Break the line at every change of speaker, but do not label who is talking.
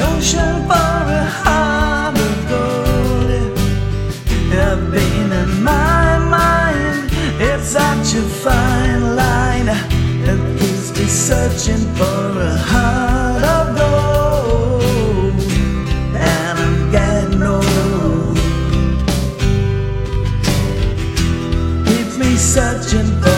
ocean for a heart of gold. I've been in my mind, it's such a fine line. It keeps me searching for a heart of gold. And I'm getting old. Keep me searching for.